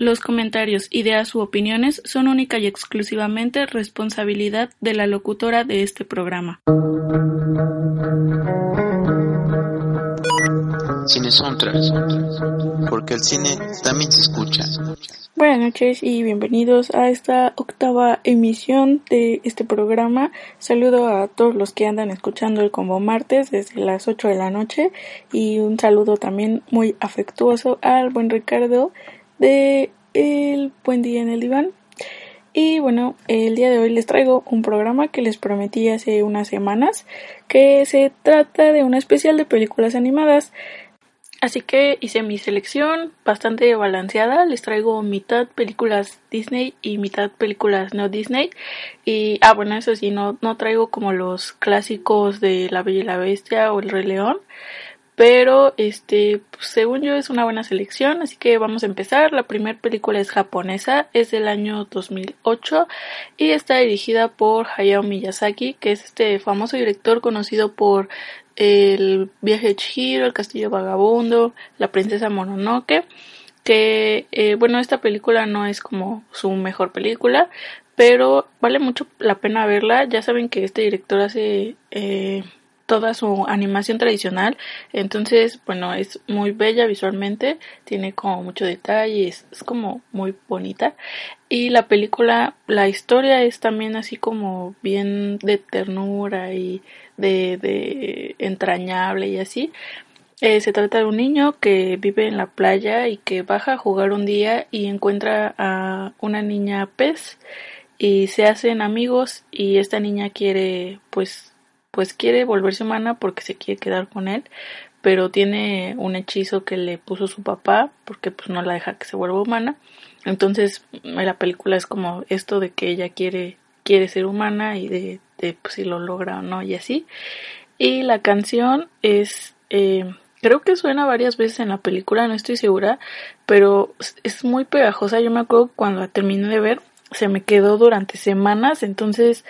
Los comentarios, ideas u opiniones son única y exclusivamente responsabilidad de la locutora de este programa. Cine Soundtrack, porque el cine también se escucha. Buenas noches y bienvenidos a esta octava emisión de este programa. Saludo a todos los que andan escuchando el Combo Martes desde las 8 de la noche y un saludo también muy afectuoso al buen Ricardo de El Buen Día en el Diván. Y bueno, el día de hoy les traigo un programa que les prometí hace unas semanas, que se trata de una especial de películas animadas. Así que hice mi selección bastante balanceada. Les traigo mitad películas Disney y mitad películas no Disney. Y, ah, bueno, eso sí, no, no traigo como los clásicos de La Bella y la Bestia o El Rey León. Pero, este, pues, según yo es una buena selección, así que vamos a empezar. La primera película es japonesa, es del año 2008 y está dirigida por Hayao Miyazaki, que es este famoso director conocido por El viaje de Chihiro, El castillo vagabundo, La princesa Mononoke. Que, eh, bueno, esta película no es como su mejor película, pero vale mucho la pena verla. Ya saben que este director hace... Eh, toda su animación tradicional. Entonces, bueno, es muy bella visualmente, tiene como mucho detalle, es, como muy bonita. Y la película, la historia es también así como bien de ternura y de, de entrañable y así. Eh, se trata de un niño que vive en la playa y que baja a jugar un día y encuentra a una niña pez y se hacen amigos y esta niña quiere pues pues quiere volverse humana porque se quiere quedar con él, pero tiene un hechizo que le puso su papá porque pues no la deja que se vuelva humana. Entonces la película es como esto de que ella quiere quiere ser humana y de, de pues, si lo logra o no y así. Y la canción es eh, creo que suena varias veces en la película, no estoy segura, pero es muy pegajosa. Yo me acuerdo cuando la terminé de ver se me quedó durante semanas, entonces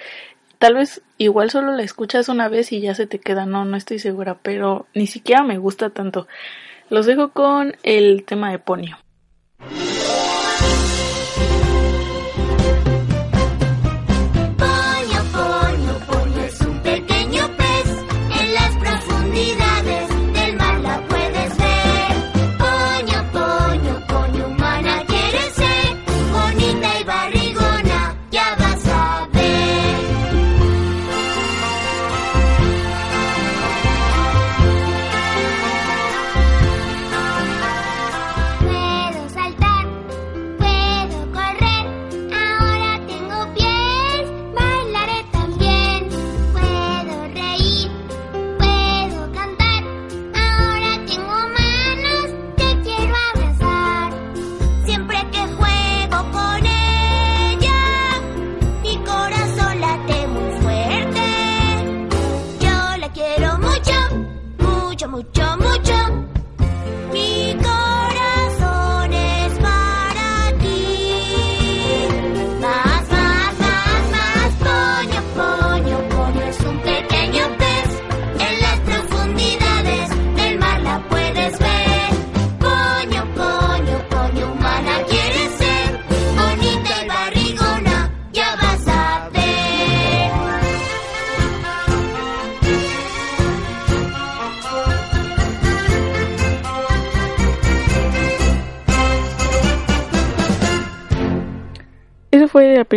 Tal vez igual solo la escuchas una vez y ya se te queda, no, no estoy segura, pero ni siquiera me gusta tanto. Los dejo con el tema de Ponio.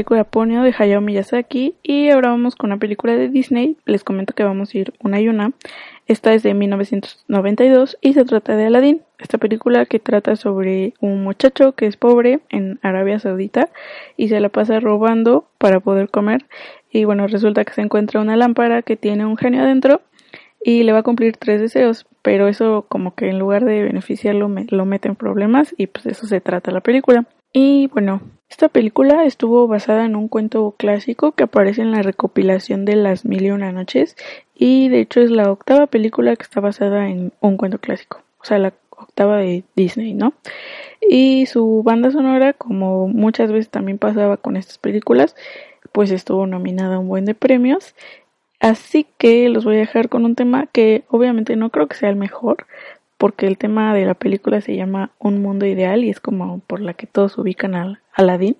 Película Ponyo de Hayao Miyazaki y ahora vamos con una película de Disney. Les comento que vamos a ir una y una. Esta es de 1992 y se trata de Aladdin. Esta película que trata sobre un muchacho que es pobre en Arabia Saudita y se la pasa robando para poder comer. Y bueno, resulta que se encuentra una lámpara que tiene un genio adentro y le va a cumplir tres deseos, pero eso como que en lugar de beneficiarlo lo mete en problemas y pues eso se trata la película. Y bueno, esta película estuvo basada en un cuento clásico que aparece en la recopilación de Las Mil y Una Noches y de hecho es la octava película que está basada en un cuento clásico, o sea, la octava de Disney, ¿no? Y su banda sonora, como muchas veces también pasaba con estas películas, pues estuvo nominada a un buen de premios. Así que los voy a dejar con un tema que obviamente no creo que sea el mejor, porque el tema de la película se llama Un Mundo Ideal y es como por la que todos ubican a Aladdin.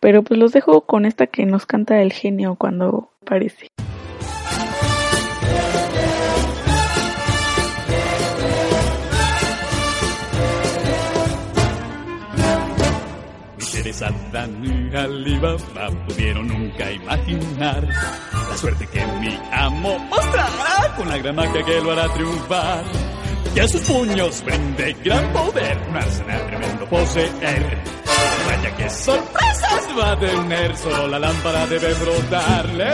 Pero pues los dejo con esta que nos canta el genio cuando aparece. Adán y Alibaba pudieron nunca imaginar la suerte que mi amo mostrará con la gran magia que lo hará triunfar. Y a sus puños prende gran poder, un arsenal tremendo poseer. Vaya que sorpresas va a tener, solo la lámpara debe brotarle.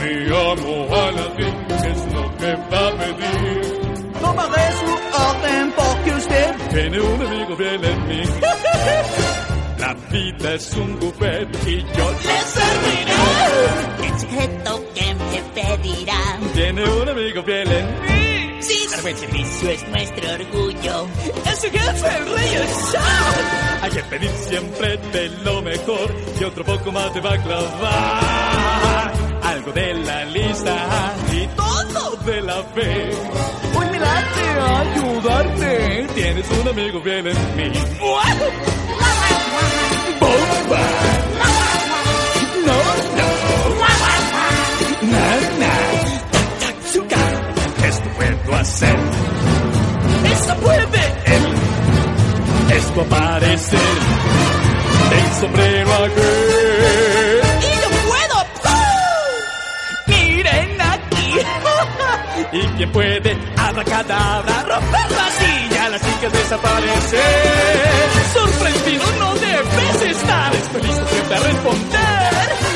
Mi amo Aladdin, ¿qué es lo que va a pedir? Tomaré su orden porque usted tiene un amigo bien en mí. La vida es un buffet y yo le serviré. El secreto que me pedirá. Tiene un amigo fiel en mí. Buen servicio es nuestro orgullo. Es su jefe, el rey es Shah. Hay que pedir siempre de lo mejor y otro poco más te va a clavar. Algo de la lista y todo de la fe. Un milagro ayudarte. Tienes un amigo fiel en mí. ¡Bomba! No, no. Na, puedo hacer. Esto puede. Él. Esto aparece. El sombrero aquel. Y yo puedo. ¡Pum! Miren aquí. ¿Y quién puede? Abracadabra, romper la silla, las chicas desaparecen. Sorprendido no debes estar. Estoy listo siempre a responder.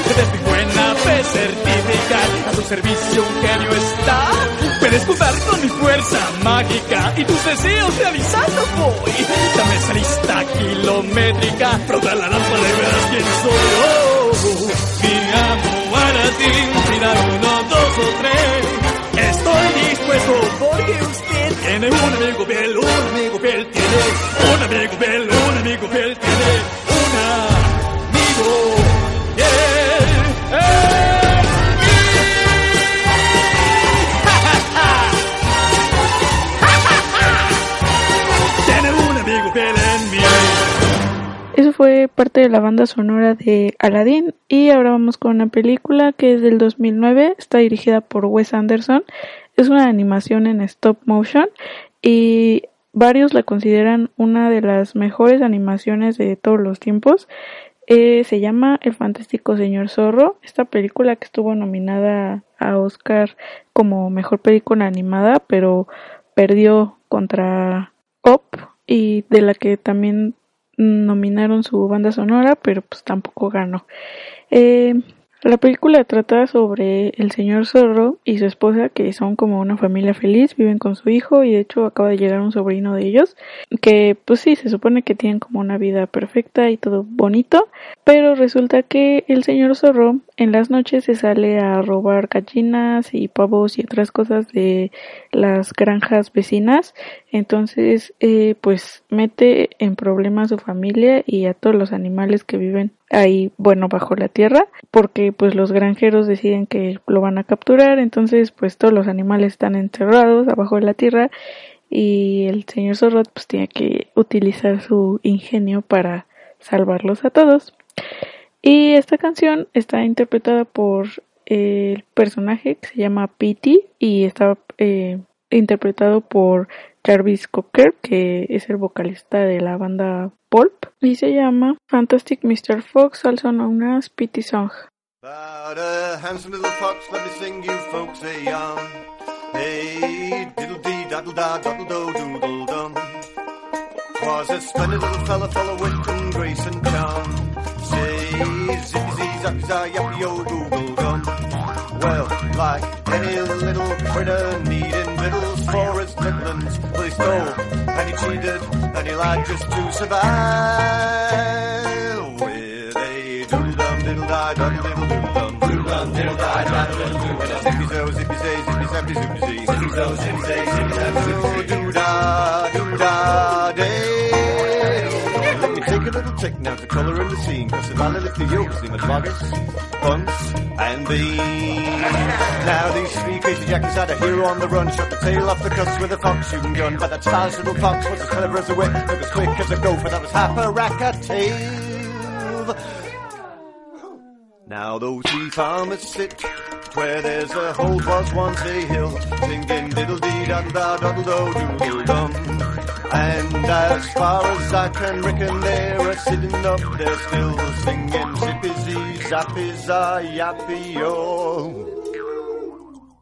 Desde mi buena fe certificar. A tu servicio un genio está. Puedes contar con mi fuerza mágica y tus deseos realizando voy. Dame esa lista kilométrica. Frota la lámpara y verás quién soy yo. Mi para ti, mira uno, dos o tres. Estoy dispuesto porque usted tiene un amigo fiel, un amigo fiel tiene, un amigo fiel, parte de la banda sonora de Aladdin. Y ahora vamos con una película que es del 2009, está dirigida por Wes Anderson, es una animación en stop motion. Y varios la consideran una de las mejores animaciones de todos los tiempos. Eh, se llama El fantástico señor zorro, esta película que estuvo nominada a Oscar como mejor película animada, pero perdió contra Up y de la que también nominaron su banda sonora, pero pues tampoco ganó. Eh, la película trata sobre el señor Zorro y su esposa que son como una familia feliz, viven con su hijo y de hecho acaba de llegar un sobrino de ellos que pues sí, se supone que tienen como una vida perfecta y todo bonito, pero resulta que el señor Zorro en las noches se sale a robar gallinas y pavos y otras cosas de las granjas vecinas, entonces eh, pues mete en problemas a su familia y a todos los animales que viven ahí, bueno, bajo la tierra, porque pues los granjeros deciden que lo van a capturar, entonces pues todos los animales están encerrados abajo de la tierra y el señor Zorro pues tiene que utilizar su ingenio para salvarlos a todos. Y esta canción está interpretada por el personaje que se llama Pity y está eh, interpretado por Jarvis Cocker, que es el vocalista de la banda Pulp, y se llama Fantastic Mr. Fox, also known as Pity Song. Say, yappy yo doodle dum. Well, like any little victuals for his midlands, well he stole and he cheated and he lied just to survive. With a doodle dum diddle die doodle diddle doodle dum doodle dum diddle die doodle diddle doodle dum zippy zo zippy zay zippy zappy zippy zo zippy zay zippy zappy zippy zee doo da doo da day. Now the colour in the scene, cause the Madwagas, Bunts, and Beans. Now these three crazy jackies had a hero on the run, shot the tail off the cuss with a fox shooting gun, but that stylish little fox was as clever as a whip, but as quick as a gopher, that was half a rack a tail. Now those three farmers sit where there's a hole was once a hill, singing diddle dee daddle da daddle do doodle dum. And as far as I can reckon, they're sitting up there still, singing zippy zee.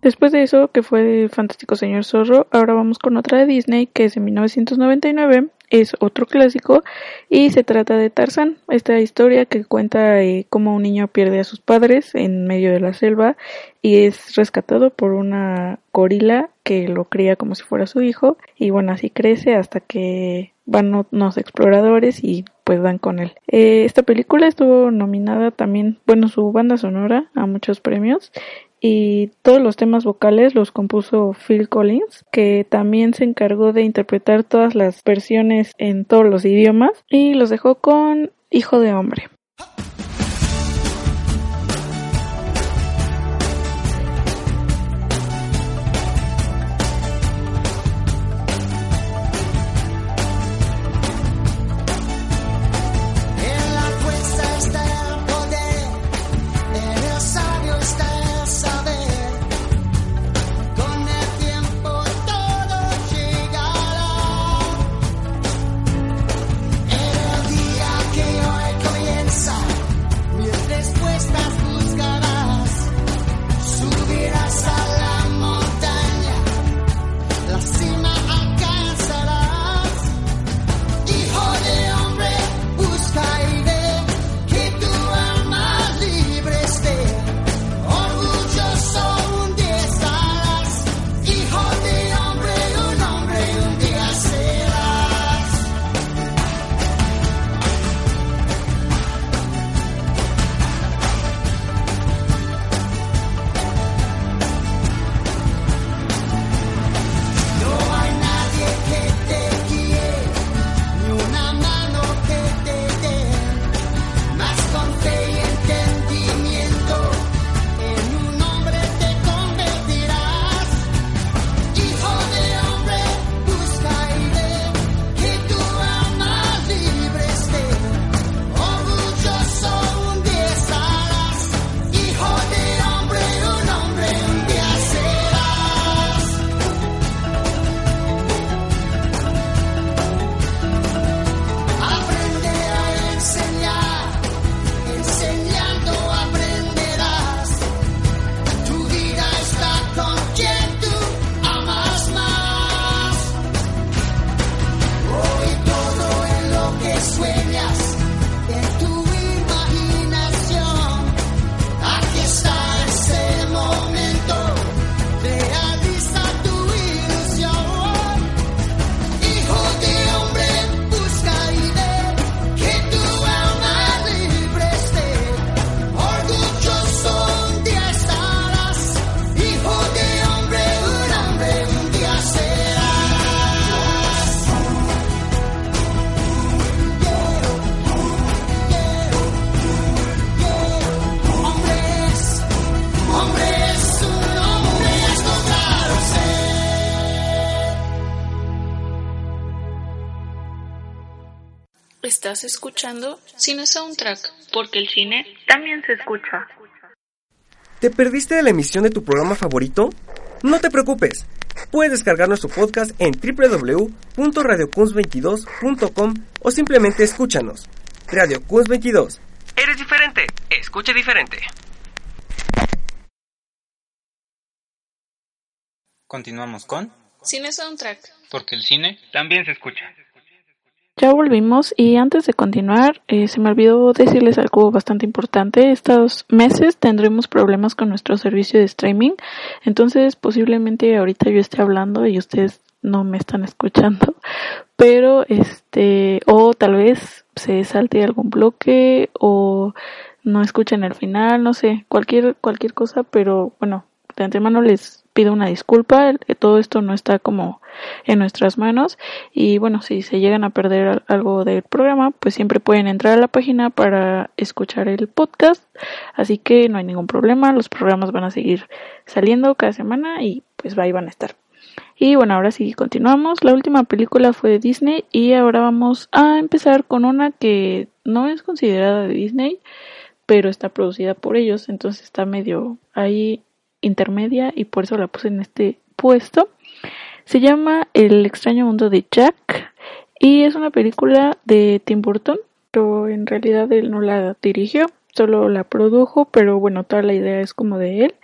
Después de eso, que fue Fantástico Señor Zorro, ahora vamos con otra de Disney, que es de 1999, es otro clásico, y se trata de Tarzán, esta historia que cuenta eh, cómo un niño pierde a sus padres en medio de la selva y es rescatado por una gorila que lo cría como si fuera su hijo, y bueno, así crece hasta que van unos exploradores y pues dan con él. Eh, esta película estuvo nominada también, bueno, su banda sonora a muchos premios y todos los temas vocales los compuso Phil Collins, que también se encargó de interpretar todas las versiones en todos los idiomas y los dejó con Hijo de Hombre. Estás escuchando Cine Soundtrack, porque el cine también se escucha. ¿Te perdiste de la emisión de tu programa favorito? No te preocupes. Puedes descargar nuestro podcast en www.radiocuns22.com o simplemente escúchanos. Radio Cuns 22. Eres diferente. Escucha diferente. Continuamos con Cine Soundtrack. Porque el cine también se escucha. Ya volvimos y antes de continuar, eh, se me olvidó decirles algo bastante importante. Estos meses tendremos problemas con nuestro servicio de streaming, entonces posiblemente ahorita yo esté hablando y ustedes no me están escuchando, pero este, o tal vez se salte algún bloque o no escuchen el final, no sé, cualquier cualquier cosa, pero bueno, de antemano les pido una disculpa, todo esto no está como en nuestras manos y bueno, si se llegan a perder algo del programa, pues siempre pueden entrar a la página para escuchar el podcast, así que no hay ningún problema, los programas van a seguir saliendo cada semana y pues ahí van a estar. Y bueno, ahora sí continuamos. La última película fue de Disney y ahora vamos a empezar con una que no es considerada de Disney, pero está producida por ellos, entonces está medio ahí intermedia y por eso la puse en este puesto. Se llama El extraño mundo de Jack y es una película de Tim Burton, pero en realidad él no la dirigió, solo la produjo, pero bueno, toda la idea es como de él.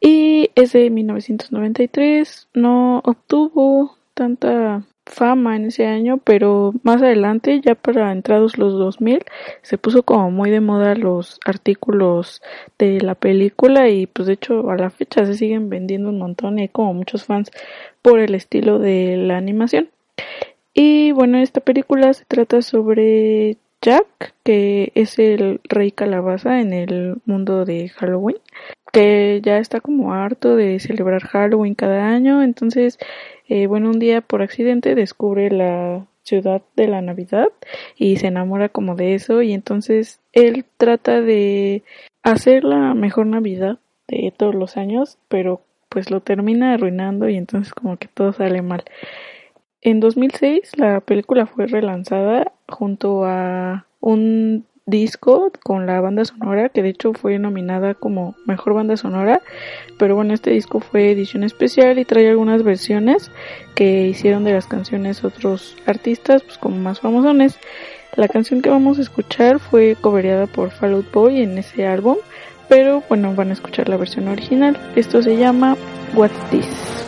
Y es de 1993, no obtuvo tanta fama en ese año, pero más adelante, ya para entrados los 2000, se puso como muy de moda los artículos de la película y pues de hecho a la fecha se siguen vendiendo un montón y hay como muchos fans por el estilo de la animación. Y bueno, esta película se trata sobre Jack, que es el rey calabaza en el mundo de Halloween, que ya está como harto de celebrar Halloween cada año, entonces eh, bueno, un día por accidente descubre la ciudad de la Navidad y se enamora como de eso y entonces él trata de hacer la mejor Navidad de todos los años, pero pues lo termina arruinando y entonces como que todo sale mal. En 2006 la película fue relanzada junto a un disco con la banda sonora, que de hecho fue nominada como mejor banda sonora, pero bueno, este disco fue edición especial y trae algunas versiones que hicieron de las canciones otros artistas, pues como más famosones. La canción que vamos a escuchar fue cobereada por Fall Out Boy en ese álbum, pero bueno, van a escuchar la versión original. Esto se llama What's This?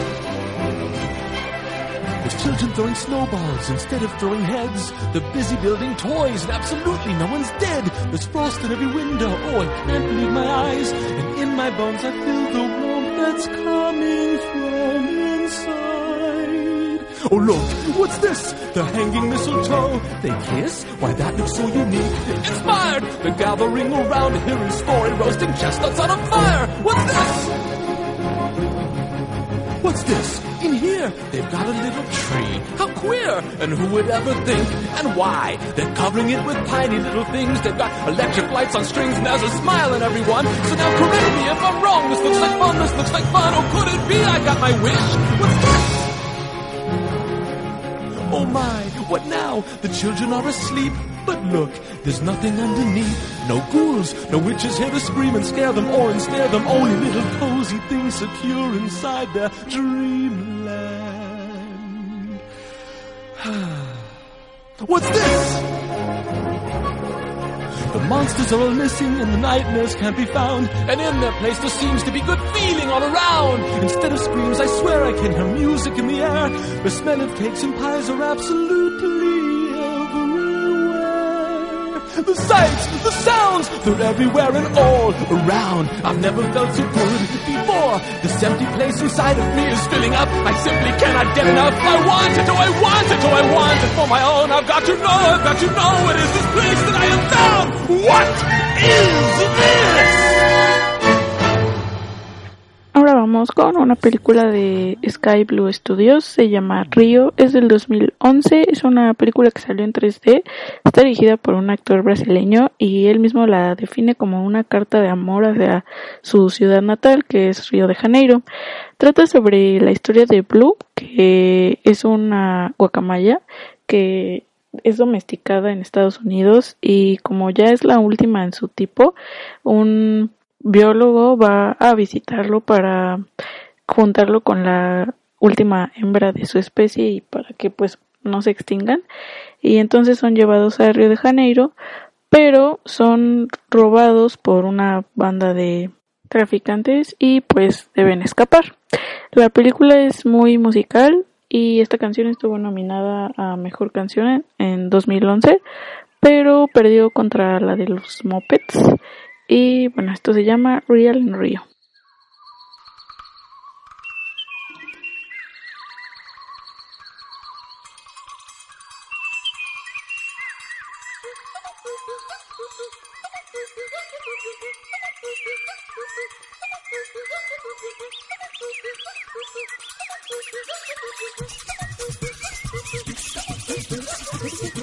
Children throwing snowballs instead of throwing heads. They're busy building toys and absolutely no one's dead. There's frost in every window. Oh, I can't believe my eyes. And in my bones I feel the warmth that's coming from inside. Oh look, what's this? The hanging mistletoe. They kiss? Why that looks so unique. Inspired! They're gathering around to hear his story, roasting chestnuts on a fire. What's this? What's this? In they've got a little tree. How queer! And who would ever think? And why? They're covering it with tiny little things. They've got electric lights on strings and there's a smile in everyone. So now correct me if I'm wrong. This looks like fun, this looks like fun. Oh, could it be I got my wish? What's this? Oh my, what now? The children are asleep. But look, there's nothing underneath. No ghouls, no witches here to scream and scare them or ensnare them. Only little cozy things secure inside their dreamland. What's this? The monsters are all missing and the nightmares can't be found. And in their place there seems to be good feeling all around. Instead of screams, I swear I can hear music in the air. The smell of cakes and pies are absolutely The sights, the sounds, they're everywhere and all around. I've never felt so good before. This empty place inside of me is filling up. I simply cannot get enough. I want it, oh I want it, oh I want it for my own. I've got to know, I've got to know It is this place that I have found. What is this? Con una película de Sky Blue Studios, se llama Río, es del 2011, es una película que salió en 3D, está dirigida por un actor brasileño y él mismo la define como una carta de amor hacia su ciudad natal, que es Río de Janeiro. Trata sobre la historia de Blue, que es una guacamaya que es domesticada en Estados Unidos y como ya es la última en su tipo, un biólogo va a visitarlo para juntarlo con la última hembra de su especie y para que pues no se extingan y entonces son llevados a Río de Janeiro pero son robados por una banda de traficantes y pues deben escapar. La película es muy musical y esta canción estuvo nominada a Mejor Canción en 2011, pero perdió contra la de los Muppets y bueno, esto se llama Real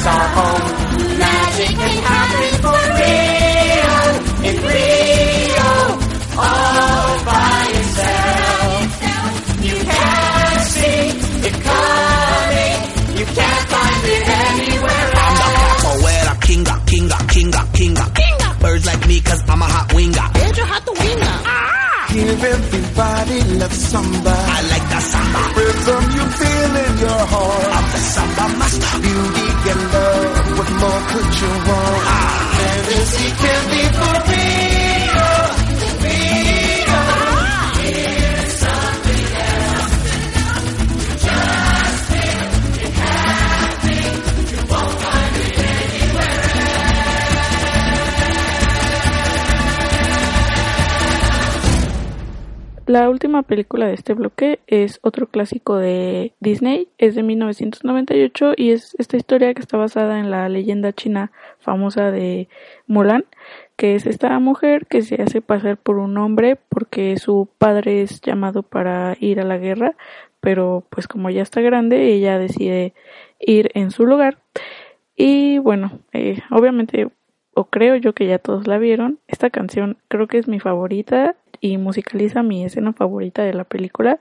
is our home. Magic can happen for real in Rio, all by itself. You can't see it coming. You can't find it anywhere else. I'm the capoeira kinga, kinga, kinga, kinga. Kinga. Birds like me, cause I'm a hot winger. And you're hot the winger. Ah! Here everybody love samba. I like the samba. Rhythm you feel in your heart. I'm the samba master. You could you want? Ah. Fantasy can be fulfilled. La última película de este bloque es otro clásico de Disney, es de 1998 y es esta historia que está basada en la leyenda china famosa de Mulan, que es esta mujer que se hace pasar por un hombre porque su padre es llamado para ir a la guerra, pero pues como ya está grande, ella decide ir en su lugar. Y bueno, eh, obviamente, o creo yo que ya todos la vieron, esta canción creo que es mi favorita y musicaliza mi escena favorita de la película,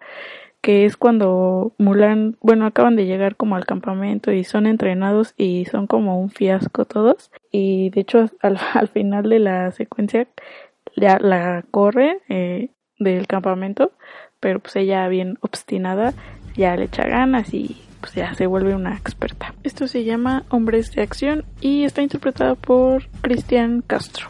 que es cuando Mulan, bueno, acaban de llegar como al campamento y son entrenados y son como un fiasco todos. Y de hecho al, al final de la secuencia ya la corre eh, del campamento, pero pues ella bien obstinada ya le echa ganas y pues ya se vuelve una experta. Esto se llama Hombres de Acción y está interpretado por Cristian Castro.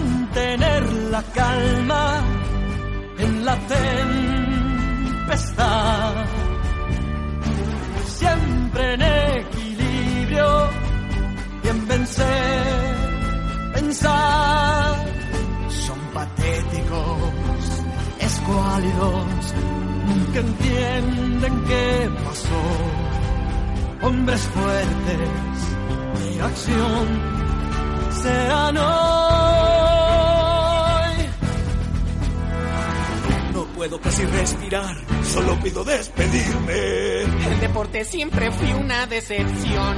Mantener la calma en la tempestad. Siempre en equilibrio y en vencer, pensar. Son patéticos, escuálidos, nunca entienden qué pasó hombres fuertes de acción serán hoy. Puedo casi respirar, solo pido despedirme. El deporte siempre fue una decepción.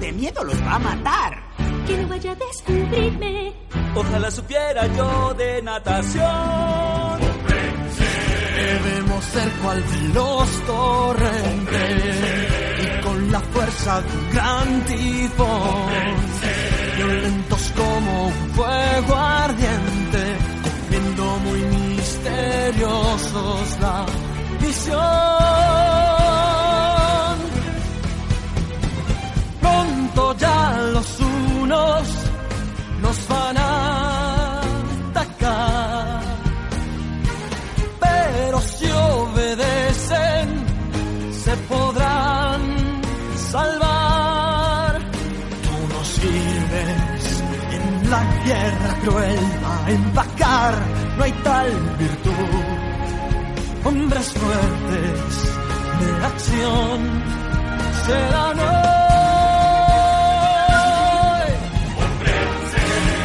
De miedo los va a matar. Que no vaya a descubrirme. Ojalá supiera yo de natación. Debemos ser cual de los torrentes y con la fuerza de un gran tifón, violentos como un fuego la misión. Pronto ya los unos nos van a atacar pero si obedecen se podrán salvar. Tú no sirves en la guerra cruel a empacar, no hay tal virtud. De acción serán hoy.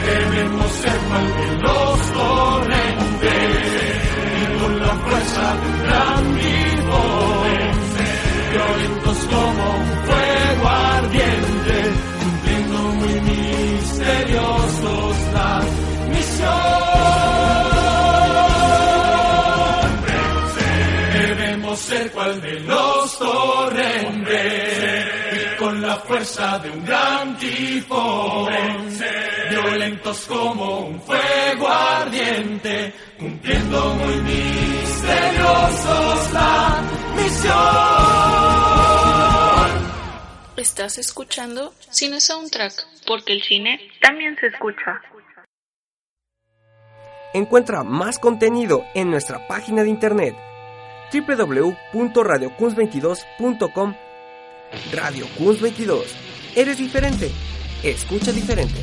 Debemos ser mal de los torrentes con la fuerza de un gran tifón, violentos como un fuego fuerza de un gran tifón, violentos como un fuego ardiente, cumpliendo muy misteriosos la misión. Estás escuchando Cine Soundtrack, porque el cine también se escucha. Encuentra más contenido en nuestra página de internet www.radiocuns22.com Radio Cuns 22. Eres diferente. Escucha diferente.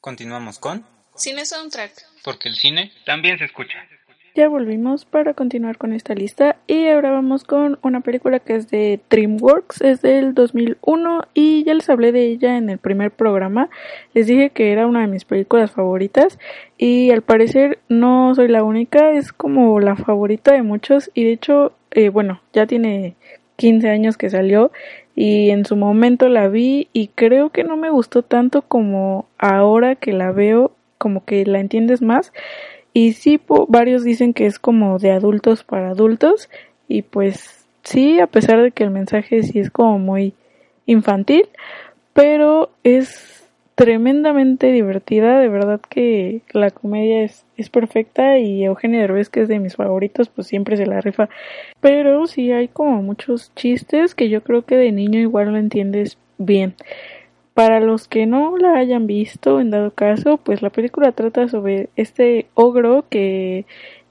Continuamos con Cine Soundtrack. Porque el cine también se escucha. Ya volvimos para continuar con esta lista y ahora vamos con una película que es de DreamWorks, es del 2001 y ya les hablé de ella en el primer programa. Les dije que era una de mis películas favoritas y al parecer no soy la única, es como la favorita de muchos y de hecho, eh, bueno, ya tiene 15 años que salió y en su momento la vi y creo que no me gustó tanto como ahora que la veo, como que la entiendes más. Y sí, varios dicen que es como de adultos para adultos. Y pues sí, a pesar de que el mensaje sí es como muy infantil, pero es tremendamente divertida. De verdad que la comedia es, es perfecta y Eugenio Derbez, que es de mis favoritos, pues siempre se la rifa. Pero sí hay como muchos chistes que yo creo que de niño igual lo entiendes bien. Para los que no la hayan visto, en dado caso, pues la película trata sobre este ogro que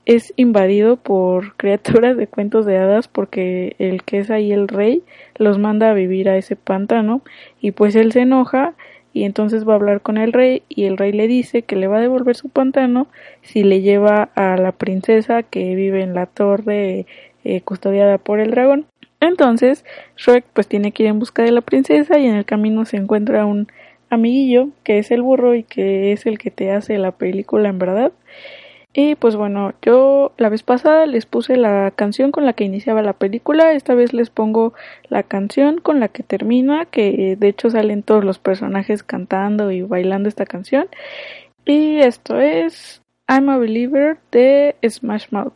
es invadido por criaturas de cuentos de hadas porque el que es ahí el rey los manda a vivir a ese pantano y pues él se enoja y entonces va a hablar con el rey y el rey le dice que le va a devolver su pantano si le lleva a la princesa que vive en la torre eh, custodiada por el dragón. Entonces Shrek pues tiene que ir en busca de la princesa y en el camino se encuentra un amiguillo que es el burro y que es el que te hace la película en verdad. Y pues bueno, yo la vez pasada les puse la canción con la que iniciaba la película, esta vez les pongo la canción con la que termina, que de hecho salen todos los personajes cantando y bailando esta canción. Y esto es I'm a Believer de Smash Mouth.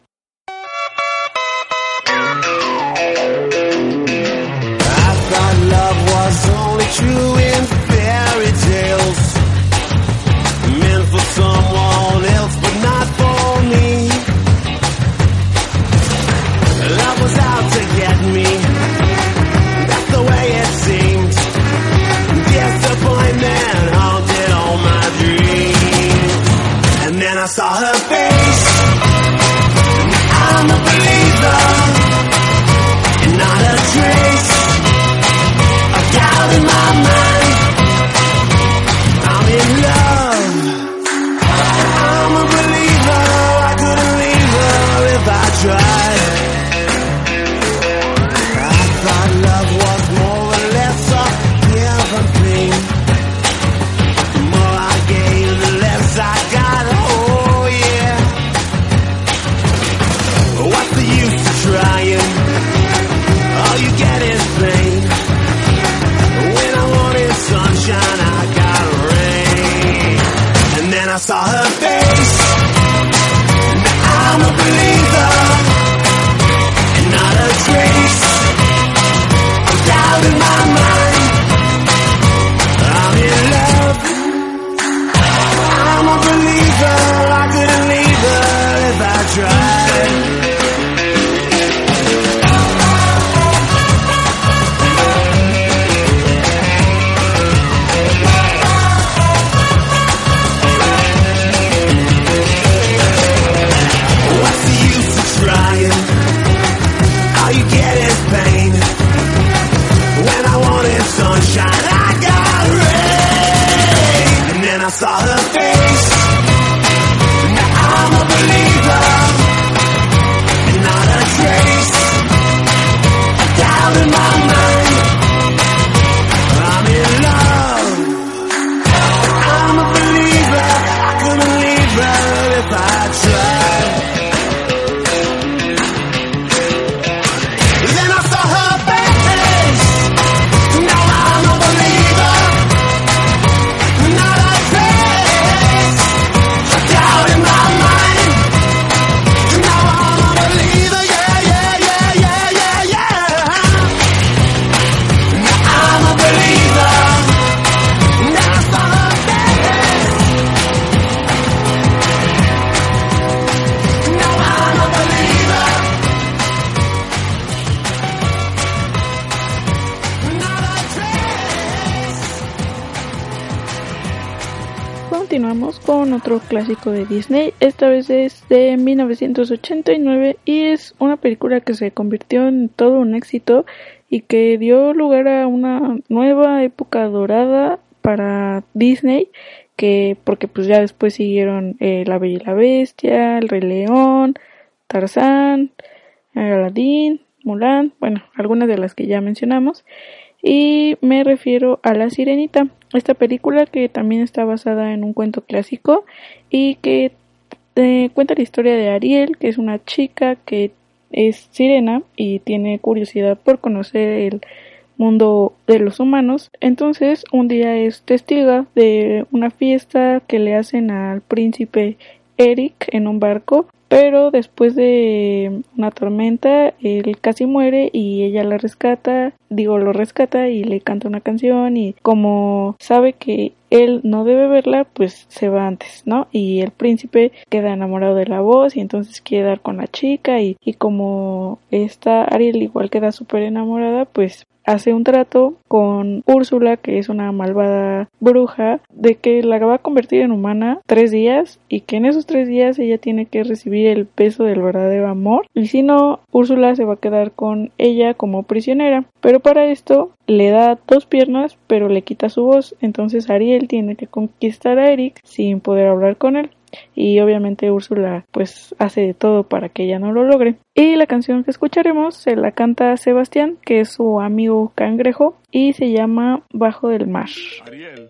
Disney, esta vez es de 1989 y es una película que se convirtió en todo un éxito y que dio lugar a una nueva época dorada para Disney que porque pues ya después siguieron eh, La Bella y la Bestia, El Rey León, Tarzán, Aladdin, Mulan, bueno, algunas de las que ya mencionamos y me refiero a La Sirenita, esta película que también está basada en un cuento clásico y que eh, cuenta la historia de Ariel, que es una chica que es sirena y tiene curiosidad por conocer el mundo de los humanos. Entonces un día es testiga de una fiesta que le hacen al príncipe Eric en un barco, pero después de una tormenta él casi muere y ella la rescata, digo lo rescata y le canta una canción y como sabe que él no debe verla, pues se va antes, ¿no? Y el príncipe queda enamorado de la voz y entonces quiere dar con la chica y, y como esta Ariel igual queda súper enamorada, pues hace un trato con Úrsula, que es una malvada bruja, de que la va a convertir en humana tres días y que en esos tres días ella tiene que recibir el peso del verdadero amor y si no, Úrsula se va a quedar con ella como prisionera. Pero para esto le da dos piernas pero le quita su voz, entonces Ariel tiene que conquistar a Eric sin poder hablar con él. y obviamente Úrsula pues hace de todo para que ella no lo logre. Y la canción que escucharemos se la canta Sebastián, que es su amigo cangrejo, y se llama Bajo del Mar. Ariel,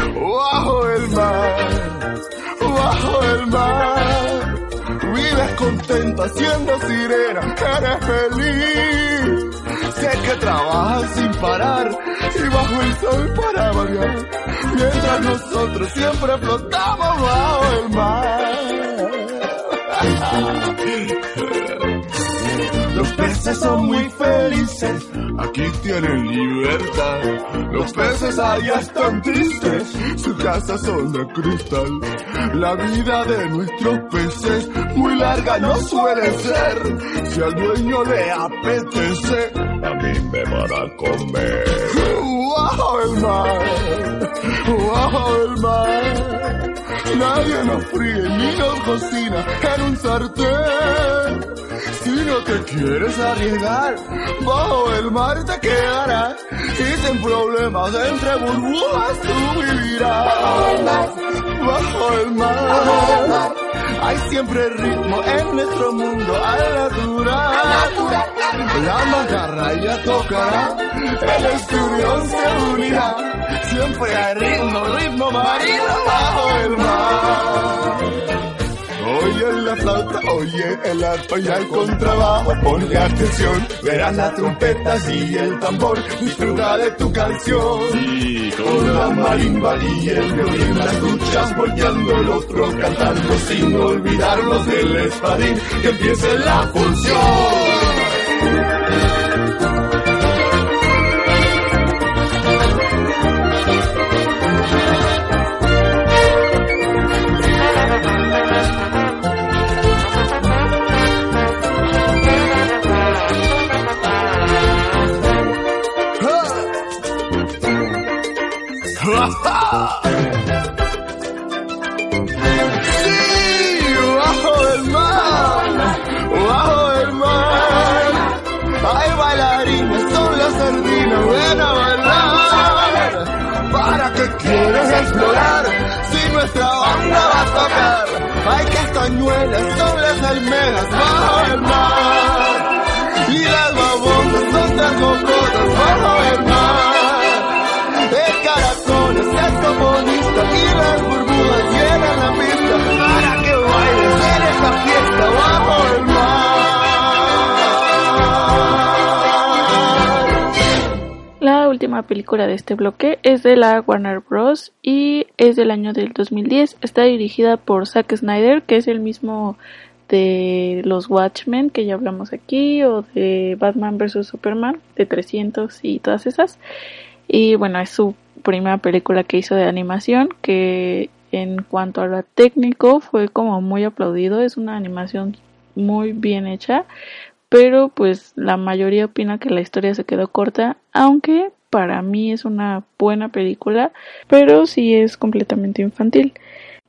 Bajo el mar, bajo el mar. Vives contento haciendo sirena, eres feliz. Sé que trabajas sin parar y bajo el sol para variar. Mientras nosotros siempre flotamos bajo el mar. Los peces son muy felices, aquí tienen libertad. Los peces allá están tristes, sus casas son de cristal. La vida de nuestros peces muy larga no suele ser. Si al dueño le apetece, a mí me van a comer. ¡Bajo el mar! ¡Bajo el mar! Nadie nos fríe ni nos cocina en un sartén. Si no te quieres arriesgar, bajo el mar te quedarás y sin problemas entre burbujas tú vivirás. Bajo el mar, hay siempre ritmo en nuestro mundo al natural. La macarra ya tocará, el esturión se unirá. Siempre hay ritmo, ritmo marino bajo el mar. Oye la flauta, oye el arpa y el contrabajo, ponle atención, verás las trompetas y el tambor, disfruta de tu canción. Sí, con la marimba y el violín, las escuchas volteando el otro cantando sin olvidarnos del espadín, que empiece la función. Película de este bloque es de la Warner Bros. y es del año del 2010. Está dirigida por Zack Snyder, que es el mismo de los Watchmen que ya hablamos aquí, o de Batman vs. Superman, de 300 y todas esas. Y bueno, es su primera película que hizo de animación, que en cuanto a lo técnico fue como muy aplaudido, es una animación muy bien hecha, pero pues la mayoría opina que la historia se quedó corta, aunque para mí es una buena película, pero sí es completamente infantil.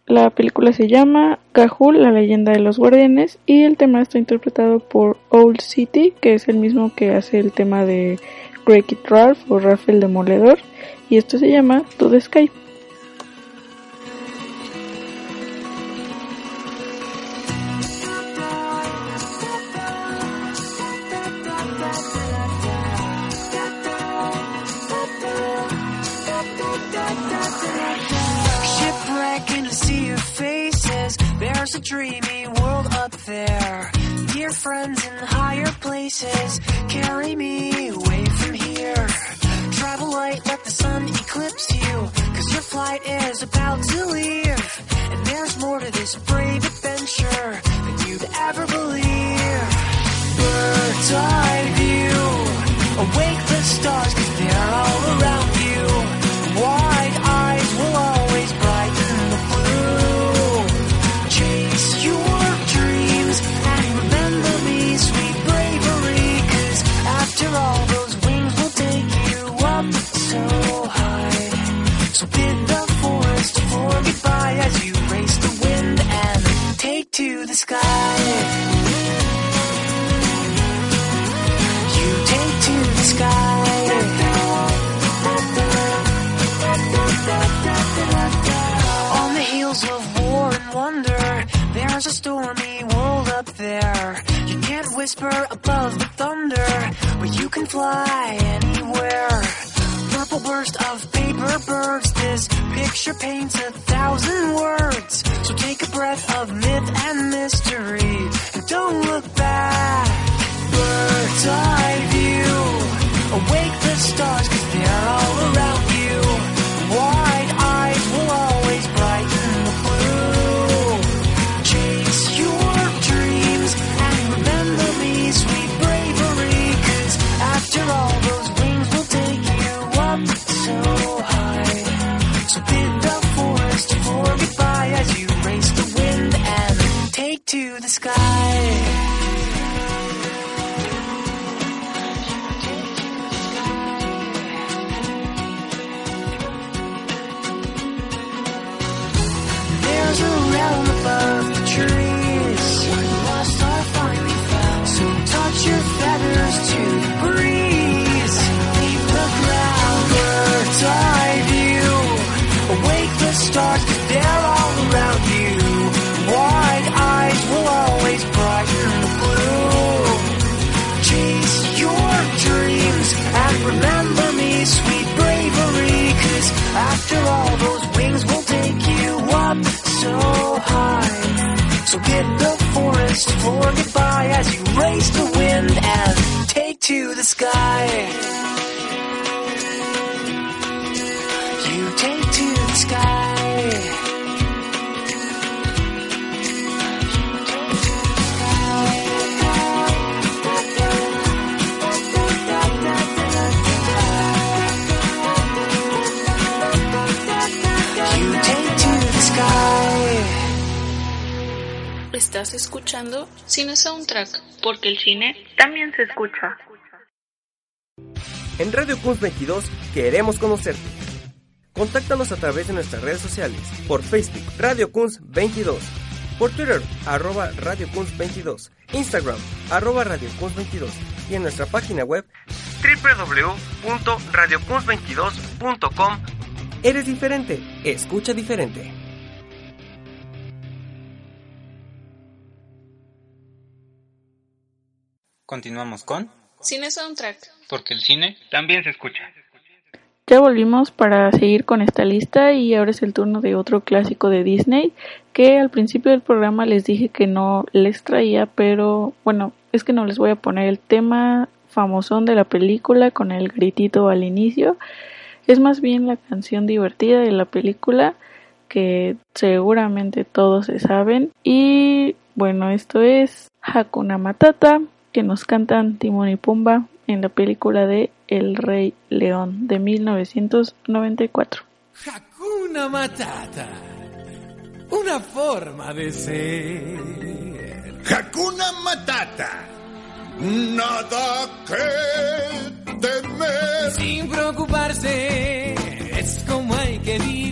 La película se llama Cajul, la leyenda de los guardianes, y el tema está interpretado por Old City, que es el mismo que hace el tema de Break Ralph o Ralph el Demoledor, y esto se llama To the Sky. Dreamy world up there. Dear friends in higher places, carry me away from here. Travel light, let the sun eclipse you. Cause your flight is about to leave. And there's more to this brave above the thunder, where you can fly anywhere. Purple burst of paper birds, this picture paints a thousand words. Soundtrack, porque el cine también se escucha. En Radio Kunz 22 queremos conocerte. Contáctanos a través de nuestras redes sociales, por Facebook Radio Kunz 22, por Twitter arroba Radio Kunz 22, Instagram arroba Radio Kunz 22 y en nuestra página web www.radiokunz22.com. Eres diferente, escucha diferente. Continuamos con Cine Soundtrack. Porque el cine también se escucha. Ya volvimos para seguir con esta lista y ahora es el turno de otro clásico de Disney que al principio del programa les dije que no les traía, pero bueno, es que no les voy a poner el tema famosón de la película con el gritito al inicio. Es más bien la canción divertida de la película que seguramente todos se saben y bueno, esto es Hakuna Matata que nos cantan Timón y Pumba en la película de El Rey León de 1994. Hakuna Matata. Una forma de ser. Hakuna Matata. Nada que temer. Sin preocuparse, es como hay que vivir.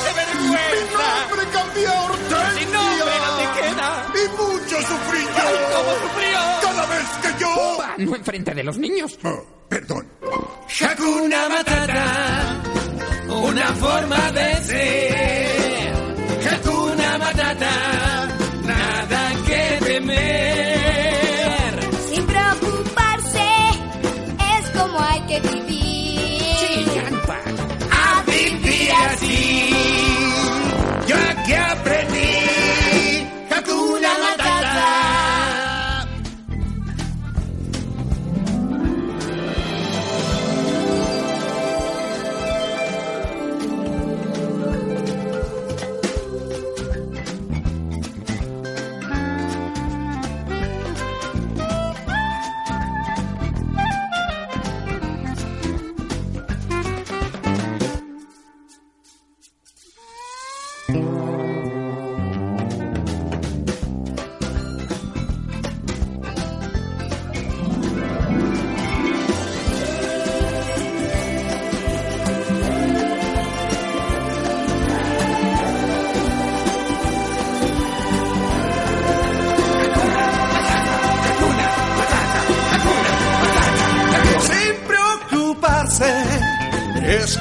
Mi nombre cambió a Hortensia. ¡Mi nombre no te queda! Y mucho sufrí yo. ¡Ay, cómo sufrió! Cada vez que yo... No enfrente de los niños. Oh, perdón. Hakuna Matata, una forma de ser.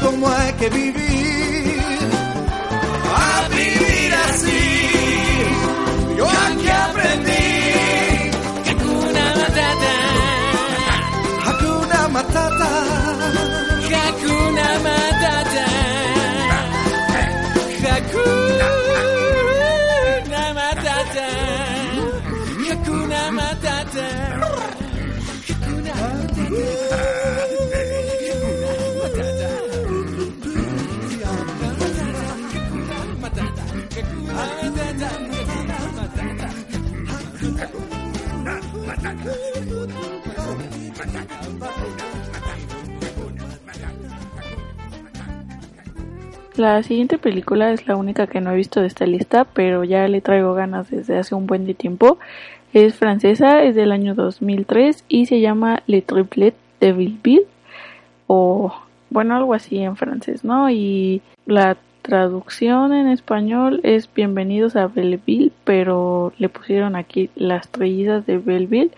Como hay que vivir. La siguiente película es la única que no he visto de esta lista, pero ya le traigo ganas desde hace un buen de tiempo. Es francesa, es del año 2003 y se llama Le Triplet de Belleville o bueno, algo así en francés, ¿no? Y la traducción en español es Bienvenidos a Belleville, pero le pusieron aquí las trellizas de Belleville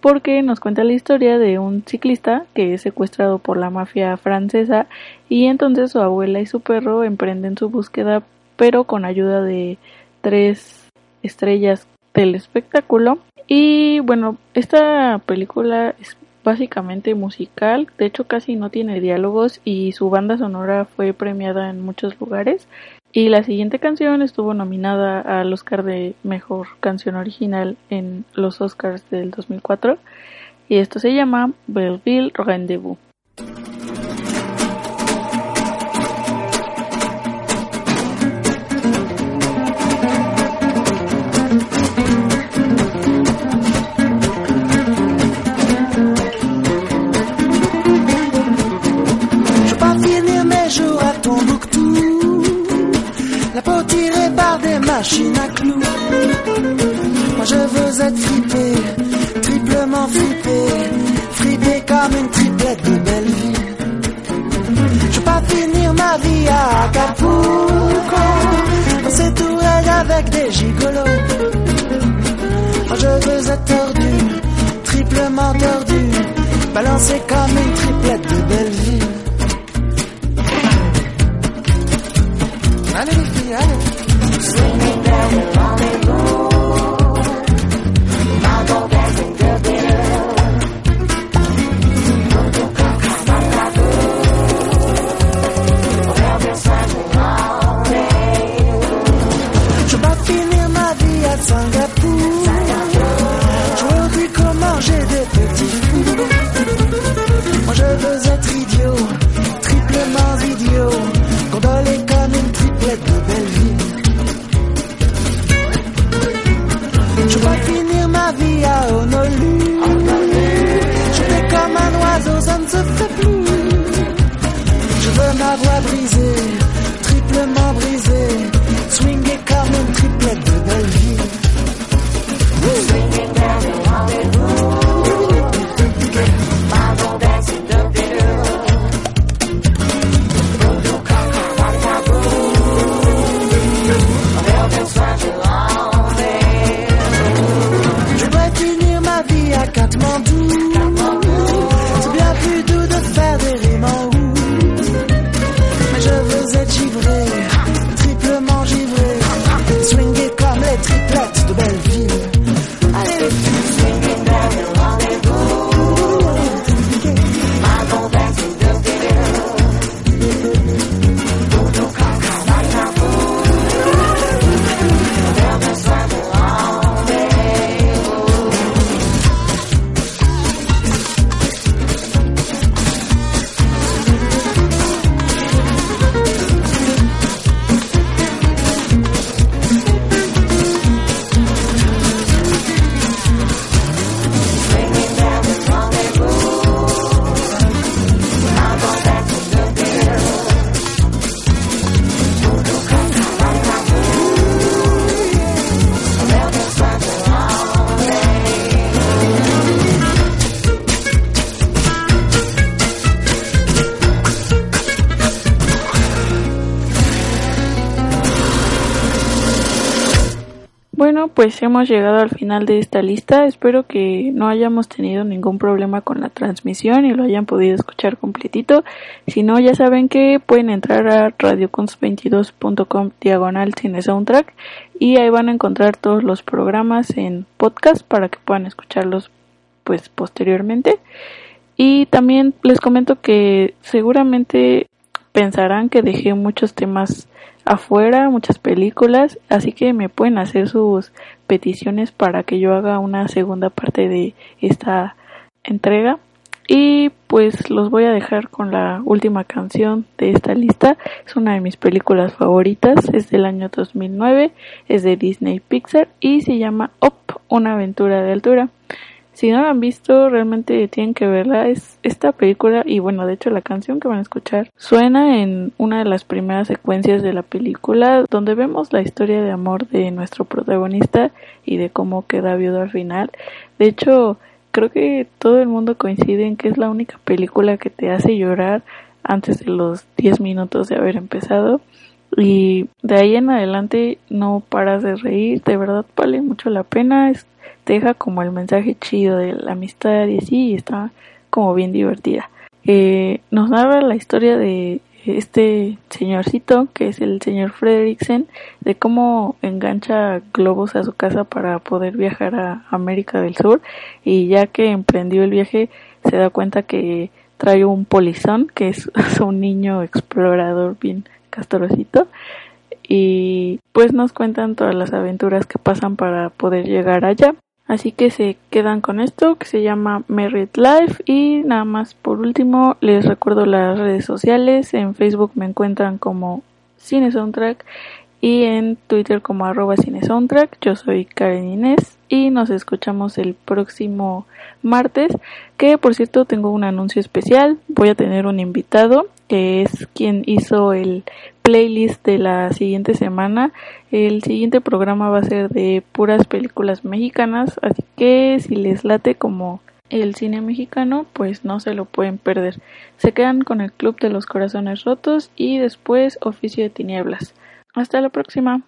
porque nos cuenta la historia de un ciclista que es secuestrado por la mafia francesa y entonces su abuela y su perro emprenden su búsqueda pero con ayuda de tres estrellas del espectáculo. Y bueno esta película es básicamente musical de hecho casi no tiene diálogos y su banda sonora fue premiada en muchos lugares y la siguiente canción estuvo nominada al Oscar de Mejor Canción Original en los Oscars del 2004 y esto se llama Belleville Rendezvous. se cae. Hemos llegado al final de esta lista. Espero que no hayamos tenido ningún problema con la transmisión y lo hayan podido escuchar completito. Si no, ya saben que pueden entrar a radiocons22.com diagonal cine soundtrack y ahí van a encontrar todos los programas en podcast para que puedan escucharlos pues posteriormente. Y también les comento que seguramente pensarán que dejé muchos temas afuera, muchas películas, así que me pueden hacer sus peticiones para que yo haga una segunda parte de esta entrega. Y pues los voy a dejar con la última canción de esta lista. Es una de mis películas favoritas, es del año 2009, es de Disney Pixar y se llama Up, una aventura de altura. Si no la han visto, realmente tienen que verla. Es esta película y bueno, de hecho la canción que van a escuchar suena en una de las primeras secuencias de la película donde vemos la historia de amor de nuestro protagonista y de cómo queda viudo al final. De hecho, creo que todo el mundo coincide en que es la única película que te hace llorar antes de los 10 minutos de haber empezado. Y de ahí en adelante no paras de reír, de verdad vale mucho la pena deja como el mensaje chido de la amistad y así, y está como bien divertida. Eh, nos narra la historia de este señorcito, que es el señor Frederiksen, de cómo engancha globos a su casa para poder viajar a América del Sur y ya que emprendió el viaje se da cuenta que trae un polizón, que es un niño explorador bien castrocito y pues nos cuentan todas las aventuras que pasan para poder llegar allá. Así que se quedan con esto que se llama Merit Life y nada más por último les recuerdo las redes sociales. En Facebook me encuentran como Cine Soundtrack y en Twitter como arroba Cine Soundtrack. Yo soy Karen Inés y nos escuchamos el próximo martes que por cierto tengo un anuncio especial. Voy a tener un invitado es quien hizo el playlist de la siguiente semana. El siguiente programa va a ser de puras películas mexicanas, así que si les late como el cine mexicano, pues no se lo pueden perder. Se quedan con el Club de los Corazones Rotos y después Oficio de Tinieblas. Hasta la próxima.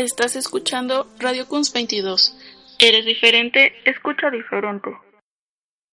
Estás escuchando Radio Kunz 22. Eres diferente, escucha diferente.